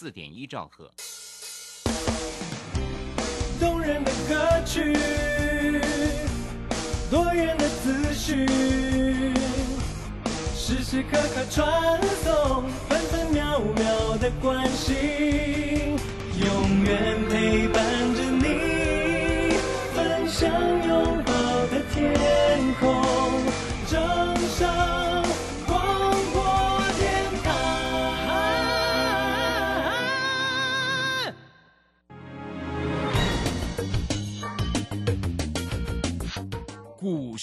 四点一兆赫。动人的歌曲，多元的资讯，时时刻刻传送，分分秒秒的关心，永远陪伴着你，分享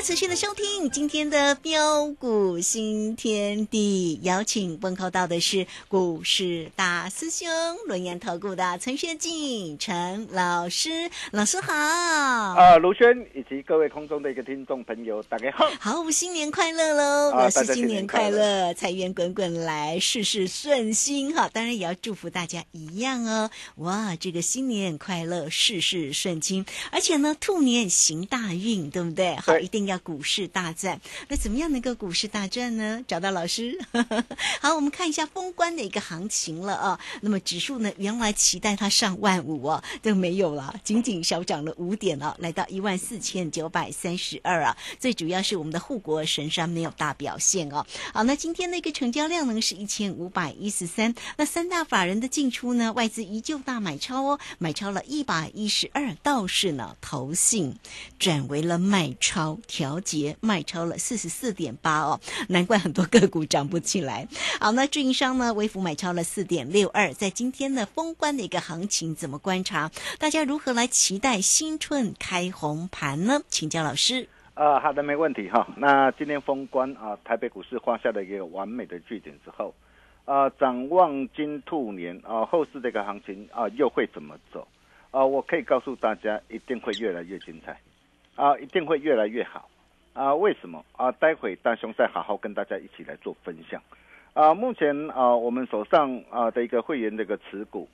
家持续的收听今天的标股新天地，邀请问候到的是股市大师兄轮研投顾的陈学进陈老师，老师好。啊，卢轩以及各位空中的一个听众朋友，大家好。好，新年快乐喽！啊老师新新年快乐乐，财源滚滚来，事事顺心哈！当然也要祝福大家一样哦。哇，这个新年快乐，事事顺心，而且呢，兔年行大运，对不对？好，一定要要股市大战。那怎么样能够股市大战呢？找到老师。好，我们看一下封关的一个行情了啊。那么指数呢，原来期待它上万五哦，都没有了，仅仅小涨了五点哦，来到一万四千九百三十二啊。最主要是我们的护国神山没有大表现哦。好，那今天的一个成交量呢是一千五百一十三，那三大法人的进出呢，外资依旧大买超哦，买超了一百一十二，倒是呢投信转为了卖超，调节卖超了四十四点八哦，难怪很多个股涨不起来。好，那运营商呢，微幅买超了四点六二，在今天呢封关的一个行情怎么观察？大家如何来期待新春开红盘呢？请教老师。啊，好的，没问题哈。那今天封关啊，台北股市画下了一个完美的句点之后，啊，展望金兔年啊，后市这个行情啊，又会怎么走？啊，我可以告诉大家，一定会越来越精彩，啊，一定会越来越好。啊，为什么？啊，待会大雄再好好跟大家一起来做分享。啊，目前啊，我们手上啊的一个会员的一个持股，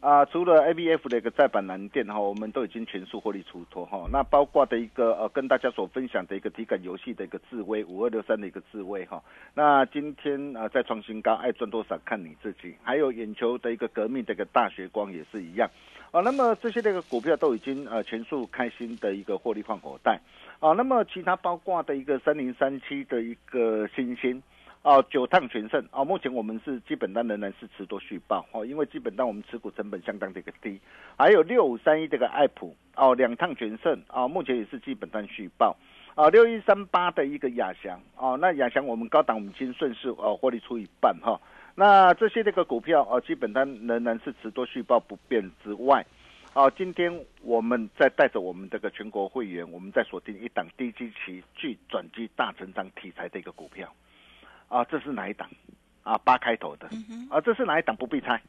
啊，除了 ABF 的一个再版蓝电哈，我们都已经全数获利出脱哈。那包括的一个呃，跟大家所分享的一个体感游戏的一个智威五二六三的一个智威哈。那今天啊再创新高，爱赚多少看你自己。还有眼球的一个革命的一个大学光也是一样。啊，那么这些这个股票都已经呃全数开新的一个获利换口袋。啊，那么其他包括的一个三零三七的一个新兴。哦，九趟全胜哦，目前我们是基本单仍然是持多续报哦，因为基本单我们持股成本相当的一个低，还有六五三一这个爱普哦，两趟全胜哦，目前也是基本单续报啊，六一三八的一个亚翔哦，那亚翔我们高档我们已经顺势哦获利出一半哈、那这些这个股票哦，基本单仍然是持多续报不变之外。哦，今天我们在带着我们这个全国会员，我们在锁定一档低基期具转机大成长题材的一个股票。啊，这是哪一档？啊，八开头的。啊，这是哪一档？不必猜。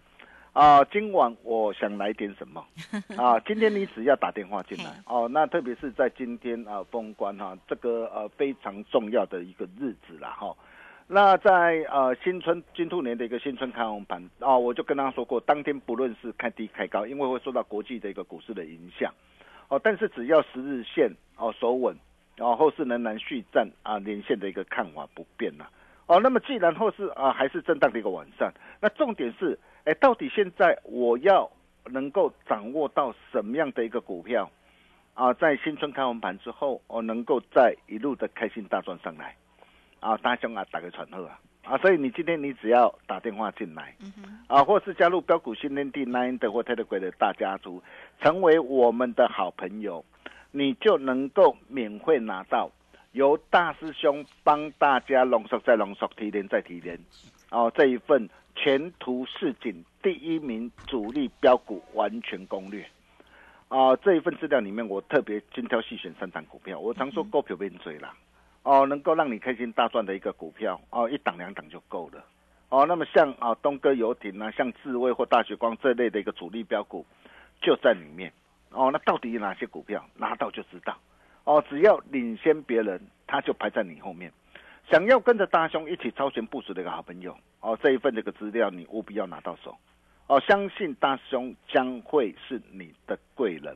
啊，今晚我想来点什么？啊，今天你只要打电话进来哦，那特别是在今天啊封关哈、这个呃非常重要的一个日子啦哈、那在呃新春金兔年的一个新春开红盘啊、我就跟他说过，当天不论是开低开高，因为会受到国际的一个股市的影响哦，但是只要十日线哦守稳，然、后后市仍然续战啊连线的一个看法不变呐、哦，那么既然后是啊还是震荡的一个晚上，那重点是，哎，到底现在我要能够掌握到什么样的一个股票啊，在新春开红盘之后，哦，能够再一路的开心大赚上来。啊，大兄啊，打个传呼啊。啊，所以你今天你只要打电话进来，啊，或是加入标股新天地 Nine 的或 Telegram 的大家族，成为我们的好朋友，你就能够免费拿到由大师兄帮大家浓缩再浓缩、提炼再提炼，哦，这一份前途似锦第一名主力标股完全攻略。啊，这一份资料里面，我特别精挑细选三档股票。我常说股票变嘴啦，哦，能够让你开心大赚的一个股票，哦，一档两档就够了。哦，那么像啊东哥游艇啊，像智威或大学光这类的一个主力标股，就在里面。哦，那到底有哪些股票拿到就知道。哦，只要领先别人，他就排在你后面。想要跟着大兄一起超前部署的一个好朋友，哦，这一份这个资料你务必要拿到手。哦，相信大兄将会是你的贵人，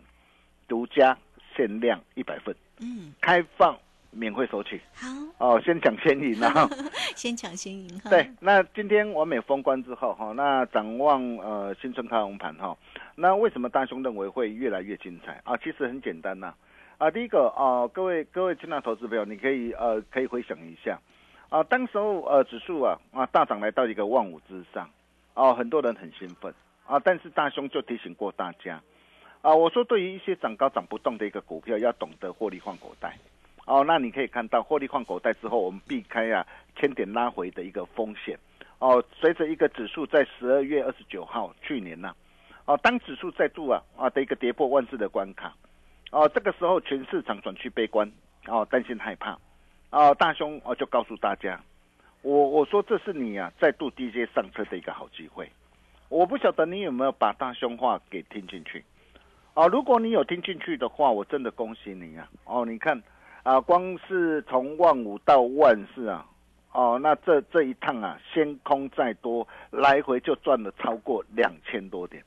独家限量一百份，嗯，开放免费索取。好，哦，先抢先赢啊！先抢先赢哈。对，那今天完美封关之后哈，那展望呃新春开红盘哈，那为什么大兄认为会越来越精彩啊？其实很简单呐，啊，啊第一个啊，各位各位亲爱投资朋友，你可以呃可以回想一下，啊，当时候呃指数啊啊大涨来到一个万五之上。哦，很多人很兴奋啊，但是大兄就提醒过大家，啊，我说对于一些涨高涨不动的一个股票，要懂得获利换口袋。哦，那你可以看到获利换口袋之后，我们避开啊千点拉回的一个风险。哦，随着一个指数在十二月二十九号去年呢，哦，当指数再度啊啊的一个跌破万四的关卡，哦，这个时候全市场转去悲观，哦，担心害怕，哦，大兄哦就告诉大家。我我说这是你啊，再度 DJ 上车的一个好机会。我不晓得你有没有把大胸话给听进去啊？如果你有听进去的话，我真的恭喜你啊！哦，你看啊，光是从万五到万四啊，哦，那这这一趟啊，先空再多，来回就赚了超过两千多点。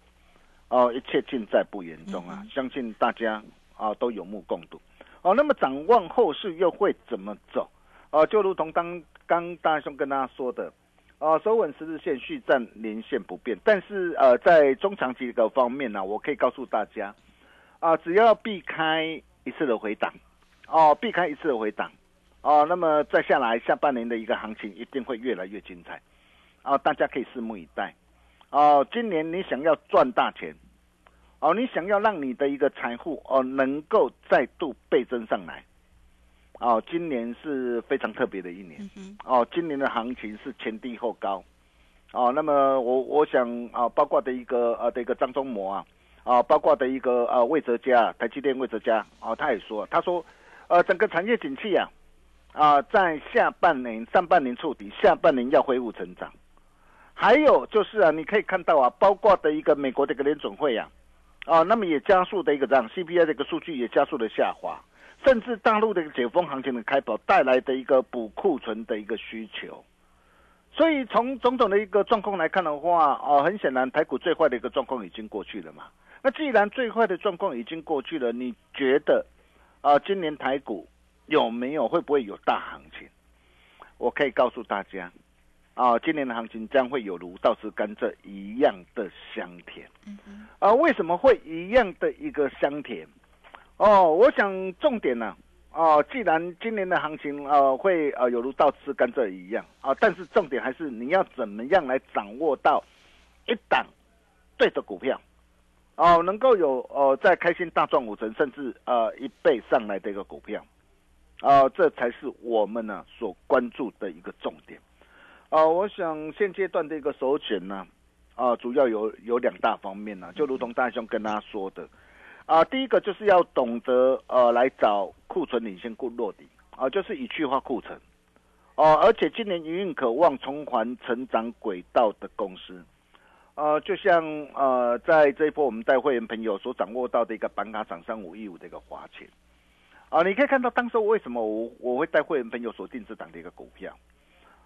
哦，一切尽在不言中啊！相信大家啊都有目共睹。哦，那么展望后市又会怎么走？哦，就如同刚。刚大兄跟大家说的，啊，收稳十日线，续站连线不变。但是呃，在中长期的方面呢，我可以告诉大家，啊，只要避开一次的回档，哦，避开一次的回档，哦，那么再下来下半年的一个行情一定会越来越精彩，啊，大家可以拭目以待。哦，今年你想要赚大钱，哦，你想要让你的一个财富哦能够再度倍增上来。哦，今年是非常特别的一年。哦，今年的行情是前低后高。哦，那么我我想啊，包括的一个呃的一个张忠谋啊，啊，包括的一个呃魏哲家，台积电魏哲家哦，他也说，他说，呃，整个产业景气啊，啊，在下半年上半年触底，下半年要恢复成长。还有就是啊，你可以看到啊，包括的一个美国的一个联准会啊，啊，那么也加速的一个这样 CPI 的一个数据也加速的下滑。甚至大陆的一个解封行情的开跑带来的一个补库存的一个需求，所以从种种的一个状况来看的话，哦，很显然台股最坏的一个状况已经过去了嘛。那既然最坏的状况已经过去了，你觉得啊，今年台股有没有会不会有大行情？我可以告诉大家，啊，今年的行情将会有如倒吃甘蔗一样的香甜。啊，为什么会一样的一个香甜？哦，我想重点呢，哦，既然今年的行情呃会呃有如倒吃甘蔗一样啊，但是重点还是你要怎么样来掌握到一档对的股票，哦，能够有哦在开心大赚五成甚至呃一倍上来的一个股票，啊，这才是我们呢所关注的一个重点。啊，我想现阶段的一个首选呢，啊，主要有有两大方面呢，就如同大兄跟他说的。啊，第一个就是要懂得呃来找库存领先过落底啊，就是以去化库存哦，而且今年营运渴望重返成长轨道的公司，呃，就像呃在这一波我们带会员朋友所掌握到的一个板卡涨三五一五的一个华钱啊，你可以看到当时为什么我我会带会员朋友所定制档的一个股票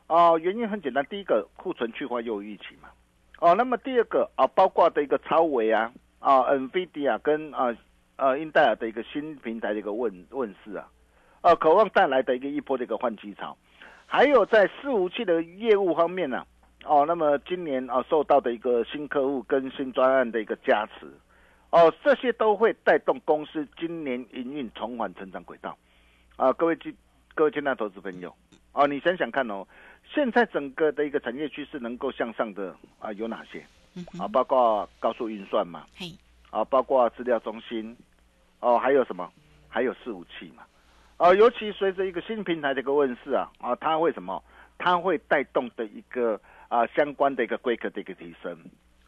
啊，原因很简单，第一个库存去化又预期嘛，哦，那么第二个啊，包括的一个超维啊。啊，NVIDIA 跟啊呃英戴尔的一个新平台的一个问问世啊，呃，渴望带来的一个一波的一个换机潮，还有在伺服器的业务方面呢，哦，那么今年啊受到的一个新客户跟新专案的一个加持，哦，这些都会带动公司今年营运重返成长轨道。啊，各位金各位金大投资朋友，哦，你想想看哦，现在整个的一个产业趋势能够向上的啊有哪些？啊，包括高速运算嘛，嘿，啊，包括资料中心，哦，还有什么？还有伺服器嘛，啊，尤其随着一个新平台的一个问世啊，啊，它会什么？它会带动的一个啊相关的一个规格的一个提升，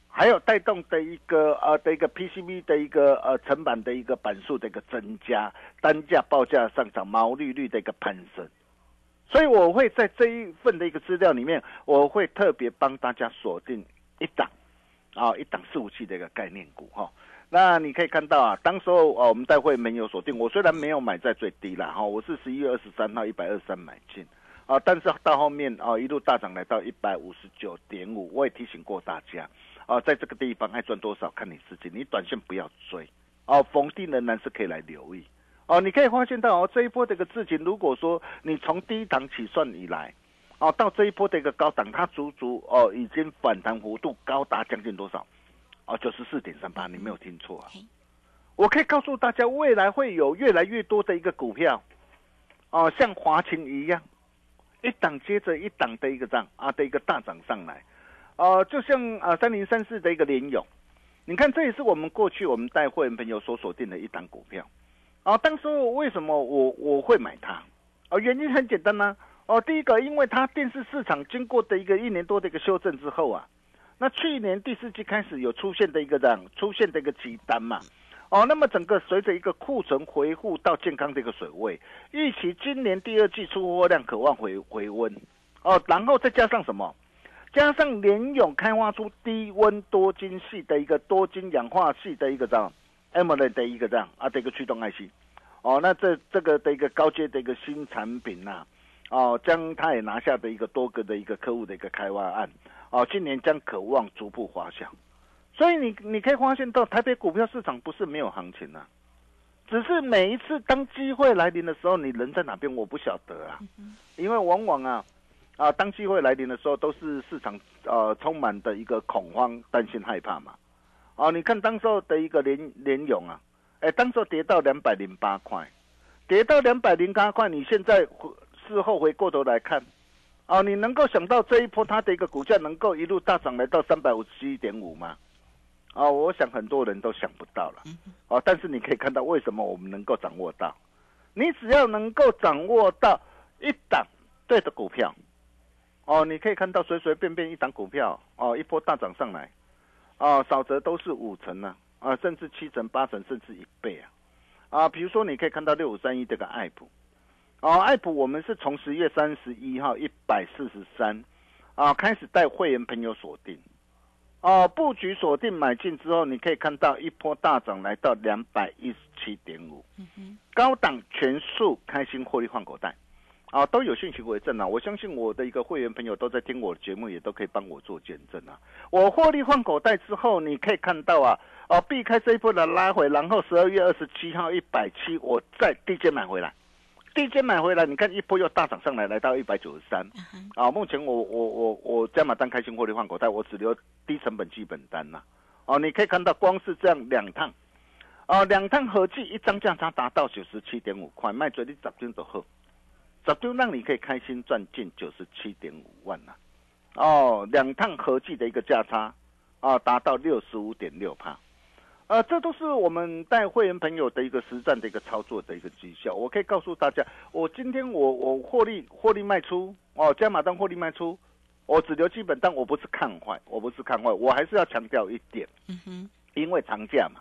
还有带动的一个呃的一个 PCB 的一个呃成本的一个板数的一个增加，单价报价上涨，毛利率的一个攀升。所以我会在这一份的一个资料里面，我会特别帮大家锁定一档啊一档伺服器的一个概念股哈。那你可以看到啊，当时候啊我们待会没有锁定，我虽然没有买在最低了哈，我是十一月二十三号一百二十三买进。啊，但是到后面啊，一路大涨来到一百五十九点五，我也提醒过大家，啊，在这个地方爱赚多少看你自己，你短线不要追，哦，逢低仍然是可以来留意，哦，你可以发现到哦，这一波这个事情，如果说你从第一档起算以来，哦，到这一波的一个高档，它足足哦已经反弹幅度高达将近多少？哦，九十四点三八，你没有听错啊，我可以告诉大家，未来会有越来越多的一个股票，哦，像华勤一样。一档接着一档的一个涨啊的一个大涨上来，呃，就像啊三零三四的一个联勇，你看这也是我们过去我们带会员朋友所锁定的一档股票，啊，当时为什么我我会买它？哦，原因很简单呢，哦，第一个因为它电视市场经过的一个一年多的一个修正之后啊，那去年第四季开始有出现的一个这样出现的一个急单嘛。哦，那么整个随着一个库存回复到健康的一个水位，预期今年第二季出货量渴望回回温，哦，然后再加上什么？加上联勇开发出低温多晶系的一个多晶氧化系的一个这样 m o l 的一个这样啊的一个驱动 IC，哦，那这这个的一个高阶的一个新产品呐，哦，将它也拿下的一个多个的一个客户的一个开发案，哦，今年将渴望逐步滑向。所以你你可以发现到台北股票市场不是没有行情啊，只是每一次当机会来临的时候，你人在哪边我不晓得啊，因为往往啊啊当机会来临的时候，都是市场呃充满的一个恐慌、担心、害怕嘛。哦，你看当时候的一个联联勇啊，哎，当时候跌到两百零八块，跌到两百零八块，你现在事后回过头来看，哦，你能够想到这一波它的一个股价能够一路大涨来到三百五十一点五吗？哦，我想很多人都想不到了，哦，但是你可以看到为什么我们能够掌握到，你只要能够掌握到一档对的股票，哦，你可以看到随随便便一档股票，哦，一波大涨上来，哦，少则都是五成呢，啊，甚至七成、八成，甚至一倍啊，啊，比如说你可以看到六五三一这个爱普，哦，爱普我们是从十月三十一号一百四十三，啊，开始带会员朋友锁定。哦，布局锁定买进之后，你可以看到一波大涨来到两百一十七点五，高档全数开心获利换口袋，啊，都有讯息为证啊！我相信我的一个会员朋友都在听我的节目，也都可以帮我做见证啊！我获利换口袋之后，你可以看到啊，哦，避开这一波的拉回，然后十二月二十七号一百七，我再低阶买回来。低阶买回来，你看一波又大涨上来，来到一百九十三。啊，目前我我我我加码单开心获利换口袋，我只留低成本基本单呐。哦，你可以看到，光是这样两趟，哦，两趟合计一张价差达到九十七点五块，卖最低十张就好，十张让你可以开心赚进九十七点五万呐。哦，两趟合计的一个价差，啊，达到六十五点六帕。呃，这都是我们带会员朋友的一个实战的一个操作的一个绩效。我可以告诉大家，我今天我我获利获利卖出哦，加码单获利卖出，我只留基本单，我不是看坏，我不是看坏，我还是要强调一点，嗯哼，因为长假嘛，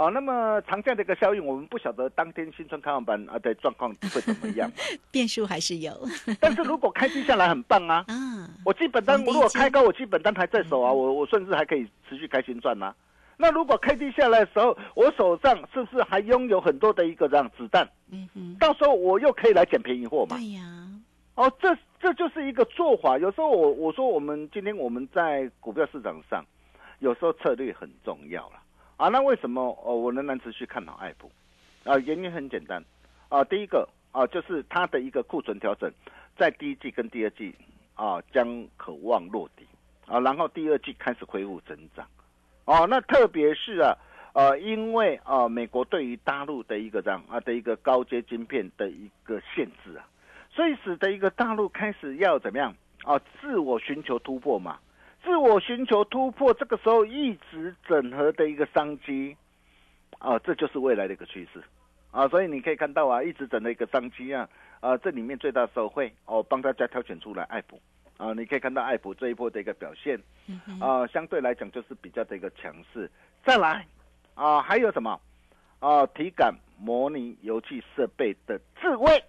哦，那么长假的一个效应，我们不晓得当天新春开放班啊的状况会怎么样，变数还是有。但是如果开低下来很棒啊，嗯，我基本单如果开高，我基本单还在手啊，我我甚至还可以持续开心赚呐。那如果开低下来的时候，我手上是不是还拥有很多的一个这样子弹？嗯哼，到时候我又可以来捡便宜货嘛？对呀。哦，这这就是一个做法。有时候我我说我们今天我们在股票市场上，有时候策略很重要了啊。那为什么哦我仍然持续看好爱普？啊，原因很简单啊。第一个啊，就是它的一个库存调整，在第一季跟第二季啊将渴望落底啊，然后第二季开始恢复增长哦。那特别是啊呃，因为啊美国对于大陆的一个这样啊的一个高阶晶片的一个限制啊，所以使得一个大陆开始要怎么样啊自我寻求突破嘛，自我寻求突破，这个时候一直整合的一个商机啊，这就是未来的一个趋势。啊，所以你可以看到啊，一直整的一个商机啊，啊，这里面最大受惠哦，帮大家挑选出来爱普啊，你可以看到爱普这一波的一个表现，啊，相对来讲就是比较的一个强势。再来啊，还有什么啊？体感模拟游戏设备的智慧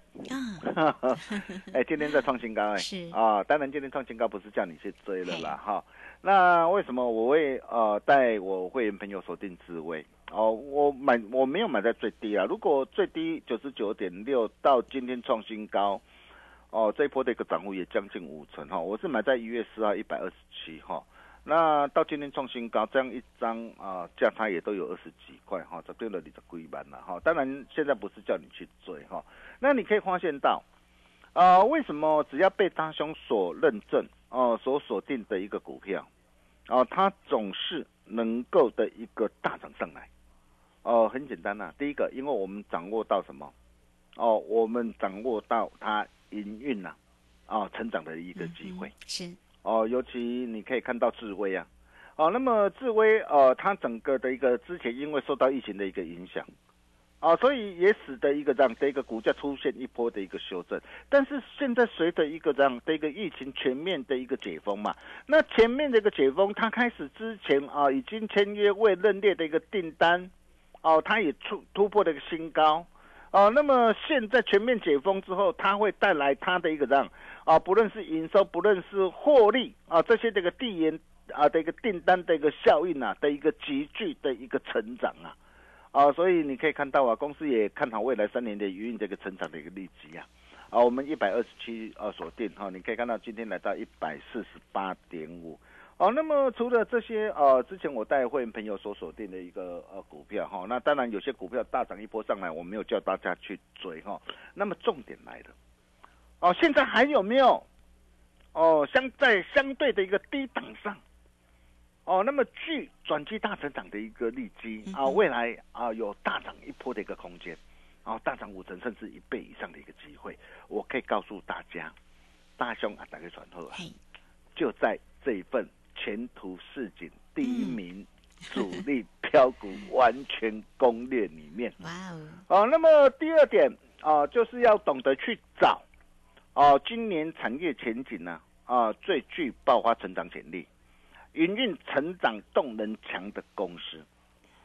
啊，哎，今天在创新高哎，是啊，当然今天创新高不是叫你去追了啦哈。那为什么我会呃带我会员朋友锁定智慧？哦，我买我没有买在最低啊。如果最低九十九点六到今天创新高，哦，这一波的一个涨幅也将近五成哈。我是买在一月四号一百二十七哈。那到今天创新高，这样一张啊价差也都有二十几块哈，这对了你的归班了哈。当然现在不是叫你去追哈。那你可以发现到，啊，为什么只要被大兄所认证哦，所锁定的一个股票，哦，它总是能够的一个大涨上来。哦，很简单呐。第一个，因为我们掌握到什么？哦，我们掌握到它营运呐，啊，成长的一个机会是哦。尤其你可以看到智威啊，哦，那么智威呃，它整个的一个之前因为受到疫情的一个影响，啊，所以也使得一个这样的一个股价出现一波的一个修正。但是现在随着一个这样的一个疫情全面的一个解封嘛，那前面的一个解封，它开始之前啊，已经签约未认列的一个订单。哦，它也突突破了一个新高，哦，那么现在全面解封之后，它会带来它的一个这样啊，不论是营收，不论是获利啊，这些这个递延啊的一个订单的一个效应啊的一个急剧的一个成长啊，啊，所以你可以看到啊，公司也看好未来三年的营运这个成长的一个利基啊，啊，我们一百二十七啊锁定哈，你可以看到今天来到一百四十八点五。哦，那么除了这些呃，之前我带会员朋友所锁定的一个呃股票哈，那当然有些股票大涨一波上来，我没有叫大家去追哈。那么重点来了，哦，现在还有没有哦相在相对的一个低档上，哦，那么具转机大成长的一个利基啊，未来啊有大涨一波的一个空间，啊大涨五成甚至一倍以上的一个机会，我可以告诉大家，大兄啊，打开传后啊，就在这一份。前途似锦，第一名主力标股完全攻略里面。哇哦！哦，那么第二点啊，就是要懂得去找哦，今年产业前景呢啊，最具爆发成长潜力、营运成长动能强的公司。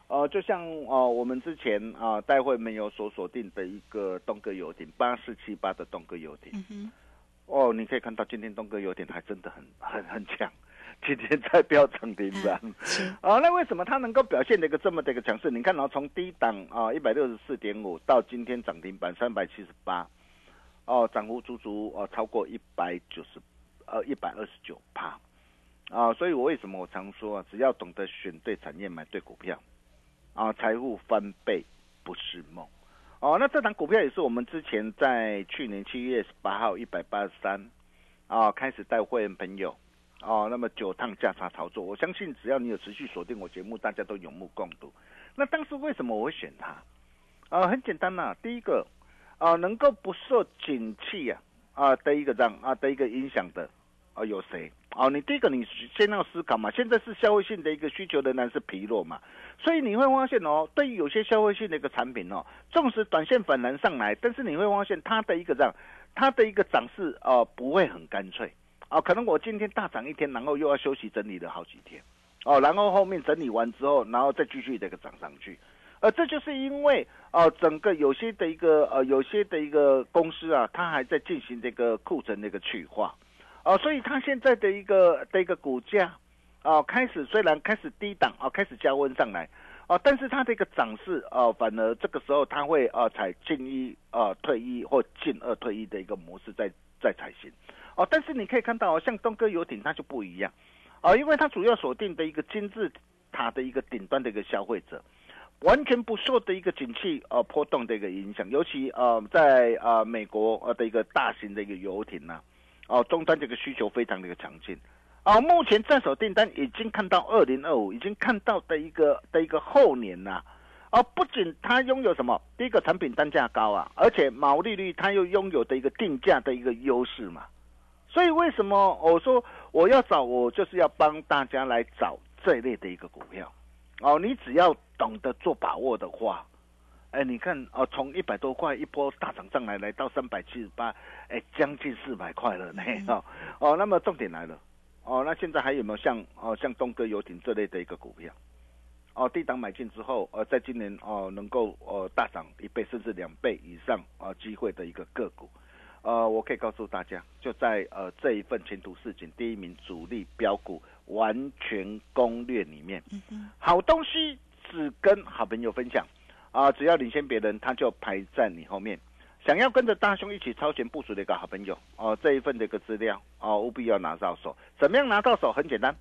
呃，就像哦，我们之前啊，待会没有所锁定的一个东哥游艇八四七八的东哥游艇。哦，你可以看到今天东哥游艇还真的很 很很强。今天在飙涨停板，啊，那为什么它能够表现的一个这么的一个强势？你看哦，从低档啊一百六十四点五到今天涨停板三百七十八，哦，涨幅足足哦超过一百九十，呃一百二十九趴，啊，所以我为什么我常说啊，只要懂得选对产业买对股票，啊，财富翻倍不是梦，哦，那这档股票也是我们之前在去年七月十八号一百八十三，啊，开始带会员朋友。哦，那么九趟价差操作，我相信只要你有持续锁定我节目，大家都有目共睹。那当时为什么我会选它？啊，很简单呐，第一个啊，能够不受景气呀啊的一个这样啊的一个影响的啊有谁？哦，你第一个你先要思考嘛，现在是消费性的一个需求仍然是疲弱嘛，所以你会发现哦，对于有些消费性的一个产品哦，纵使短线反弹上来，但是你会发现它的一个这样，它的一个涨势啊不会很干脆。啊，可能我今天大涨一天，然后又要休息整理了好几天，哦，然后后面整理完之后，然后再继续这个涨上去，呃，这就是因为呃，整个有些的一个呃，有些的一个公司啊，它还在进行这个库存的一个去化，哦，所以它现在的一个的一个股价啊，开始虽然开始低档啊，开始加温上来，啊，但是它的一个涨势啊，反而这个时候它会啊，采进一啊退一或进二退一的一个模式在在采行。哦，但是你可以看到哦，像东哥游艇它就不一样，啊，因为它主要锁定的一个金字塔的一个顶端的一个消费者，完全不受的一个景气呃波动的一个影响，尤其呃在呃美国呃的一个大型的一个游艇呐，哦，终端这个需求非常的一个强劲。哦，目前在手订单已经看到二零二五，已经看到的一个的一个后年呐、哦，不仅它拥有什么，第一个产品单价高啊，而且毛利率它又拥有的一个定价的一个优势嘛。所以为什么我说我要找，我就是要帮大家来找这一类的一个股票。哦，你只要懂得做把握的话，哎，你看哦，从一百多块一波大涨上来，来到三百七十八，哎，将近四百块了呢。哦哦，那么重点来了，哦，那现在还有没有像哦像东哥游艇这类的一个股票？哦，低档买进之后，呃，在今年哦能够呃大涨一倍甚至两倍以上啊、机会的一个个股，呃，我可以告诉大家，就在呃这一份前途似锦第一名主力标股完全攻略里面，好东西只跟好朋友分享。啊、只要领先别人，他就排在你后面。想要跟着大兄一起超前部署的一个好朋友哦、这一份的一个资料哦，务必要拿到手。怎么样拿到手？很简单。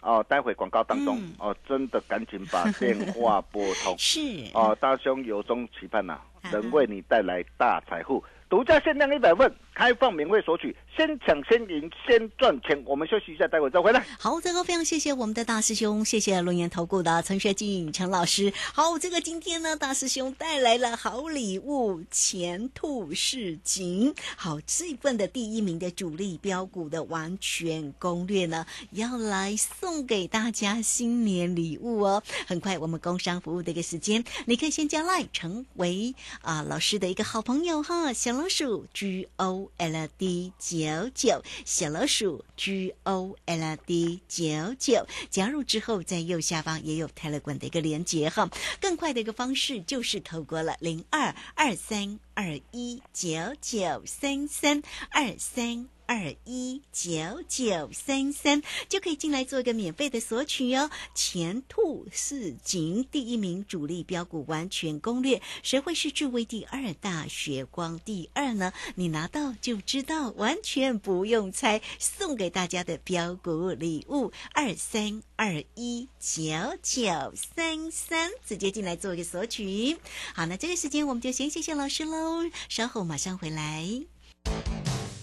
哦，待会广告当中、嗯。哦，真的赶紧把电话拨通。是。哦，大兄由衷期盼呐、啊。能为你带来大财富。独家限量一百份，开放免费索取，先抢先赢，先赚钱。我们休息一下，待会再回来。好，这个非常谢谢我们的大师兄，谢谢龙岩投顾的陈学进陈老师。好，这个今天呢，大师兄带来了好礼物，前途似锦。好，这份的第一名的主力标股的完全攻略呢，要来送给大家新年礼物哦。很快我们工商服务的一个时间，你可以先加来成为啊老师的一个好朋友哈，小老鼠 G O L D 九九，小老鼠 G O L D 九九，加入之后在右下方也有 Telegram 的一个连接哈。更快的一个方式就是透过了零二二三二一九九三三二三。二一九九三三就可以进来做一个免费的索取哦。前兔似锦第一名主力标股完全攻略，谁会是智慧第二大血光第二呢？你拿到就知道，完全不用猜，送给大家的标股礼物二三二一九九三三，直接进来做一个索取。好，那这个时间我们就先谢谢老师喽，稍后马上回来。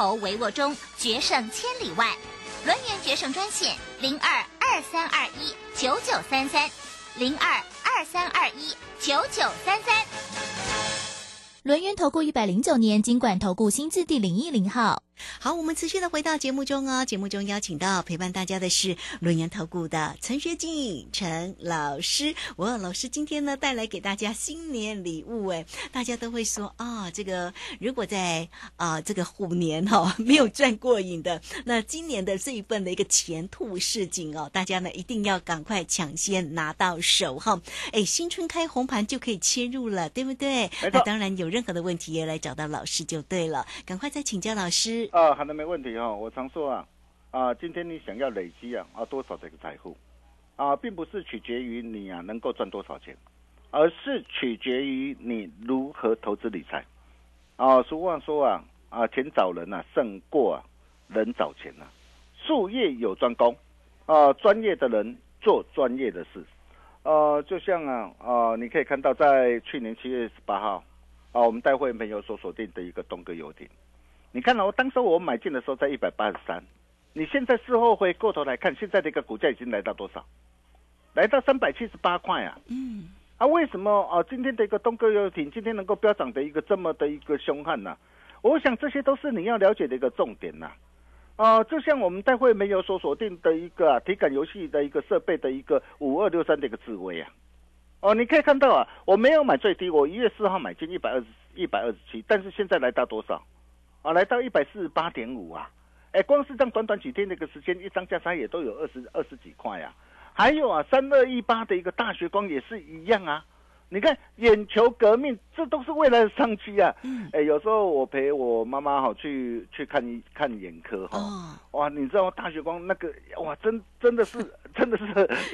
筹帷幄中决胜千里外。轮圆决胜专线零二二三二一九九三三零二二三二一九九三三。轮源投顾一百零九年经管投顾新字第零一零号。好，我们持续的回到节目中哦。节目中邀请到陪伴大家的是轮研投顾的陈学进陈老师。哇，老师今天呢带来给大家新年礼物哎，大家都会说啊、这个如果在啊、这个虎年哈、哦、没有赚过瘾的，那今年的这一份的一个前途似锦哦，大家呢一定要赶快抢先拿到手哈。哎，新春开红盘就可以切入了，对不对？那当然有任何的问题也来找到老师就对了，赶快再请教老师。啊，好的，没问题哈、我常说啊，啊，今天你想要累积啊啊多少这个财富啊，并不是取决于你啊能够赚多少钱，而是取决于你如何投资理财。啊，俗话说啊啊，钱找人啊胜过啊人找钱啊。术业有专攻啊，专业的人做专业的事。呃，就像啊啊，你可以看到在去年七月十八号啊，我们带会员朋友所锁定的一个东哥游艇。你看哦，当时我买进的时候在一百八十三，你现在事后回过头来看，现在的一个股价已经来到多少？来到三百七十八块啊！嗯，啊，为什么啊？今天的一个东哥游艇今天能够飙涨的一个这么的一个凶悍呢、我想这些都是你要了解的一个重点呐、啊，就像我们待会没有所锁定的一个、啊、体感游戏的一个设备的一个五二六三的一个智慧啊。哦，你可以看到啊，我没有买最低，我一月四号买进一百二十一百二十七，但是现在来到多少？啊，来到一百四十八点五啊！哎，光是这样短短几天的一个时间，一张价差也都有二十二十几块呀、还有啊，三二一八的一个大学光也是一样啊。你看，眼球革命，这都是未来的商机啊！嗯哎，有时候我陪我妈妈哈去去看一看眼科哈，哦，哇，你知道大学光那个哇，真真的是 真的是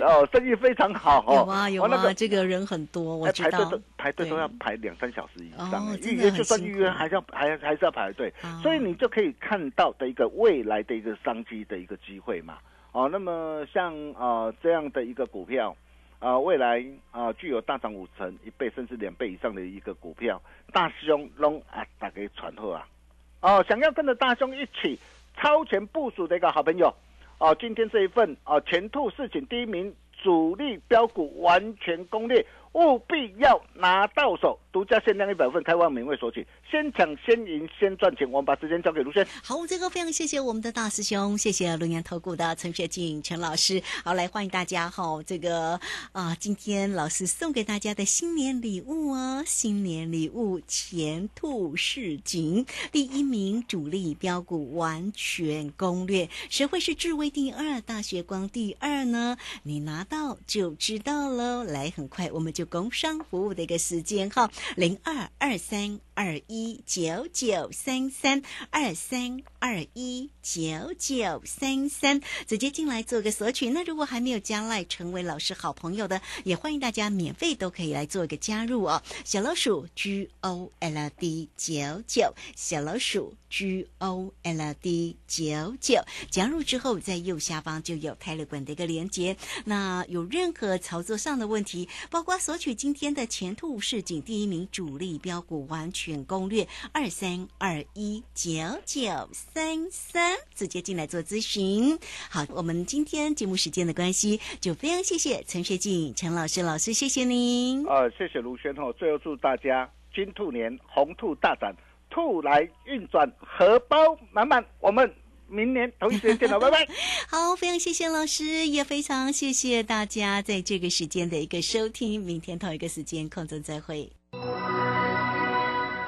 哦，生意非常好哦。有啊有啊，哦那个这个人很多，我知道哎排队都。排队都要排两三小时以上预约就算预约还是要还还是要排队哦，所以你就可以看到的一个未来的一个商机的一个机会嘛。哦，那么像呃这样的一个股票。啊、未来啊、具有大涨五成、一倍甚至两倍以上的一个股票，大师兄龙啊，打给传后啊！哦，想要跟着大兄一起超前部署的一个好朋友，哦，今天这一份哦前兔市井第一名主力标股完全攻略，务必要拿到手，独家限量一百份，开放免费索取，先抢先赢先赚钱。我们把时间交给卢轩。好，这个非常谢谢我们的大师兄，谢谢龙岩投顾的陈学静陈老师。好，来欢迎大家哈、这个啊，今天老师送给大家的新年礼物哦，新年礼物前兔似锦，第一名主力标股完全攻略，谁会是智威第二，大学光第二呢？你拿到就知道喽。来，很快我们就工商服务的一个时间哈，零二二三二一九九三三二三二一九九三三，直接进来做个索取。那如果还没有加赖成为老师好朋友的，也欢迎大家免费都可以来做一个加入哦。小老鼠 G O L D 九九，小老鼠 G O L D 九九，加入之后在右下方就有泰勒管的一个连接。那有任何操作上的问题，包括索取今天的前兔市井第一名主力标股完全攻略二三二一九九三三，直接进来做咨询。好，我们今天节目时间的关系，就非常谢谢陈学静陈老师老师，谢谢您。呃，谢谢卢轩哦。最后祝大家金兔年红兔大展，兔来运转，荷包满满。我们明年同一时间见了，拜拜。好，非常谢谢老师，也非常谢谢大家在这个时间的一个收听。明天同一个时间空中再会。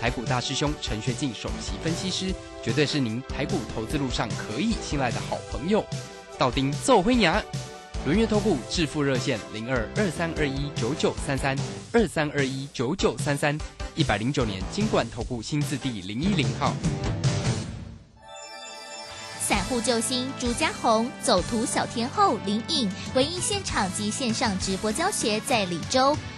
台股大师兄陈学进首席分析师，绝对是您台股投资路上可以信赖的好朋友。道丁奏灰牙，轮月投顾致富热线零二二三二一九九三三二三二一九九三三，一百零九年金管投顾新字第零一零号。散户救星朱家红，走图小天后林颖，文艺现场及线上直播教学在李州。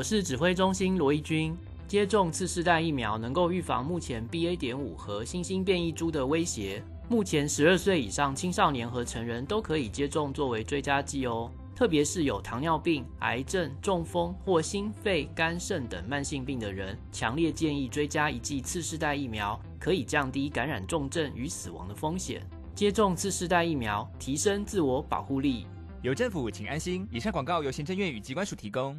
我是指挥中心罗义军。接种次世代疫苗能够预防目前 BA. 点五和新兴变异株的威胁。目前十二岁以上青少年和成人都可以接种作为追加剂哦。特别是有糖尿病、癌症、中风或心肺、肝肾等慢性病的人，强烈建议追加一剂次世代疫苗，可以降低感染重症与死亡的风险。接种次世代疫苗，提升自我保护力。有政府，请安心。以上广告由行政院与机关署提供。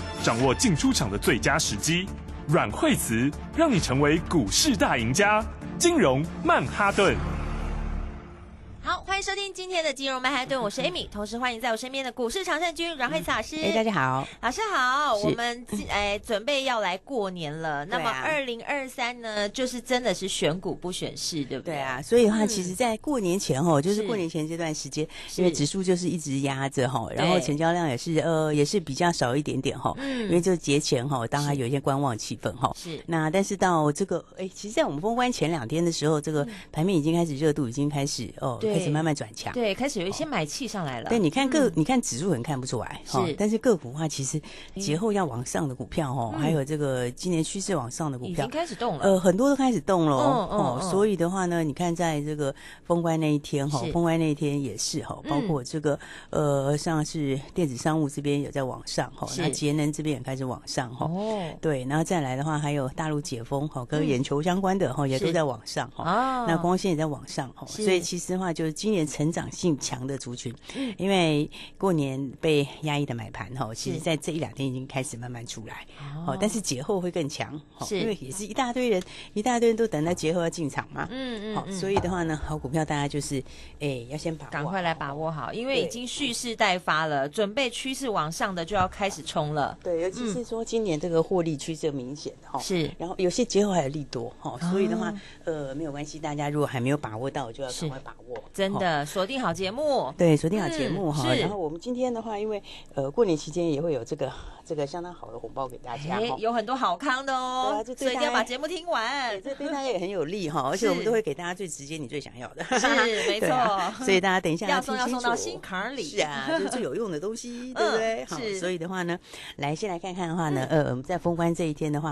掌握进出场的最佳时机。阮惠慈让你成为股市大赢家。金融曼哈顿。收听今天的金融曼哈顿，我是 Amy，同时欢迎在我身边的股市常胜军阮慧慈老师。哎，大家好，老师好。我们 哎准备要来过年了，那么二零二三呢，就是真的是选股不选市，对不对？对啊，所以的话，嗯。其实，在过年前哈，就是是。过年前这段时间，因为指数就是一直压着哈，然后成交量也是呃也是比较少一点点哈，嗯。因为就节前哈，当然有一些观望气氛哈。是。那但是到这个哎，其实，在我们封关前两天的时候，这个盘面已经开始热度已经开始哦，开始慢慢转强。对，开始有一些买气上来了。对，你看个，嗯。你看指数很看不出来哈是，但是个股的话，其实节后要往上的股票哦，嗯。还有这个今年趋势往上的股票已经，开始动了。呃，很多都开始动了哦哦，嗯所以的话呢，你看在这个封关那一天哈是，封关那一天也是哈，包嗯括这个呃，像是电子商务这边有在往上哈，是。那节能这边也开始往上哈。哦，对，然后再来的话，还有大陆解封哈，跟嗯眼球相关的哈，也都在往上哈。哦那光线也在往上哈，是。所以其实的话，就是今年成长性强的族群，嗯。因为过年被压抑的买盘哈，其实在这一两天已经开始慢慢出来。哦。哦，但是节后会更强，哦是。因为也是一大堆人，一大堆人都等到节后要进场嘛。好，嗯嗯嗯。所以的话呢，好股票大家就是，哎，要先把握，赶快来把握好，因为已经蓄势待发了，准备趋势往上的就要开始冲了。对，尤其是说今年这个获利趋势明显哈，嗯是。然后有些节后还有利多哈，所以的话哦，呃，没有关系，大家如果还没有把握到，就要赶快把握，哦真的锁定好节目。对，锁定好节目哈。然后我们今天的话，因为呃过年期间也会有这个 这个相当好的红包给大家哎，。有很多好康的对哦所以一定要把节目听完。这对大家 也很有利哈，而且我们都会给大家最直接、你最想要的。是 没错所以大家等一下要送要送到心坎儿里是啊，就是最有用的东西，对不对？好，所以的话呢，来先来看看的话呢，呃，我们在封关这一天的话。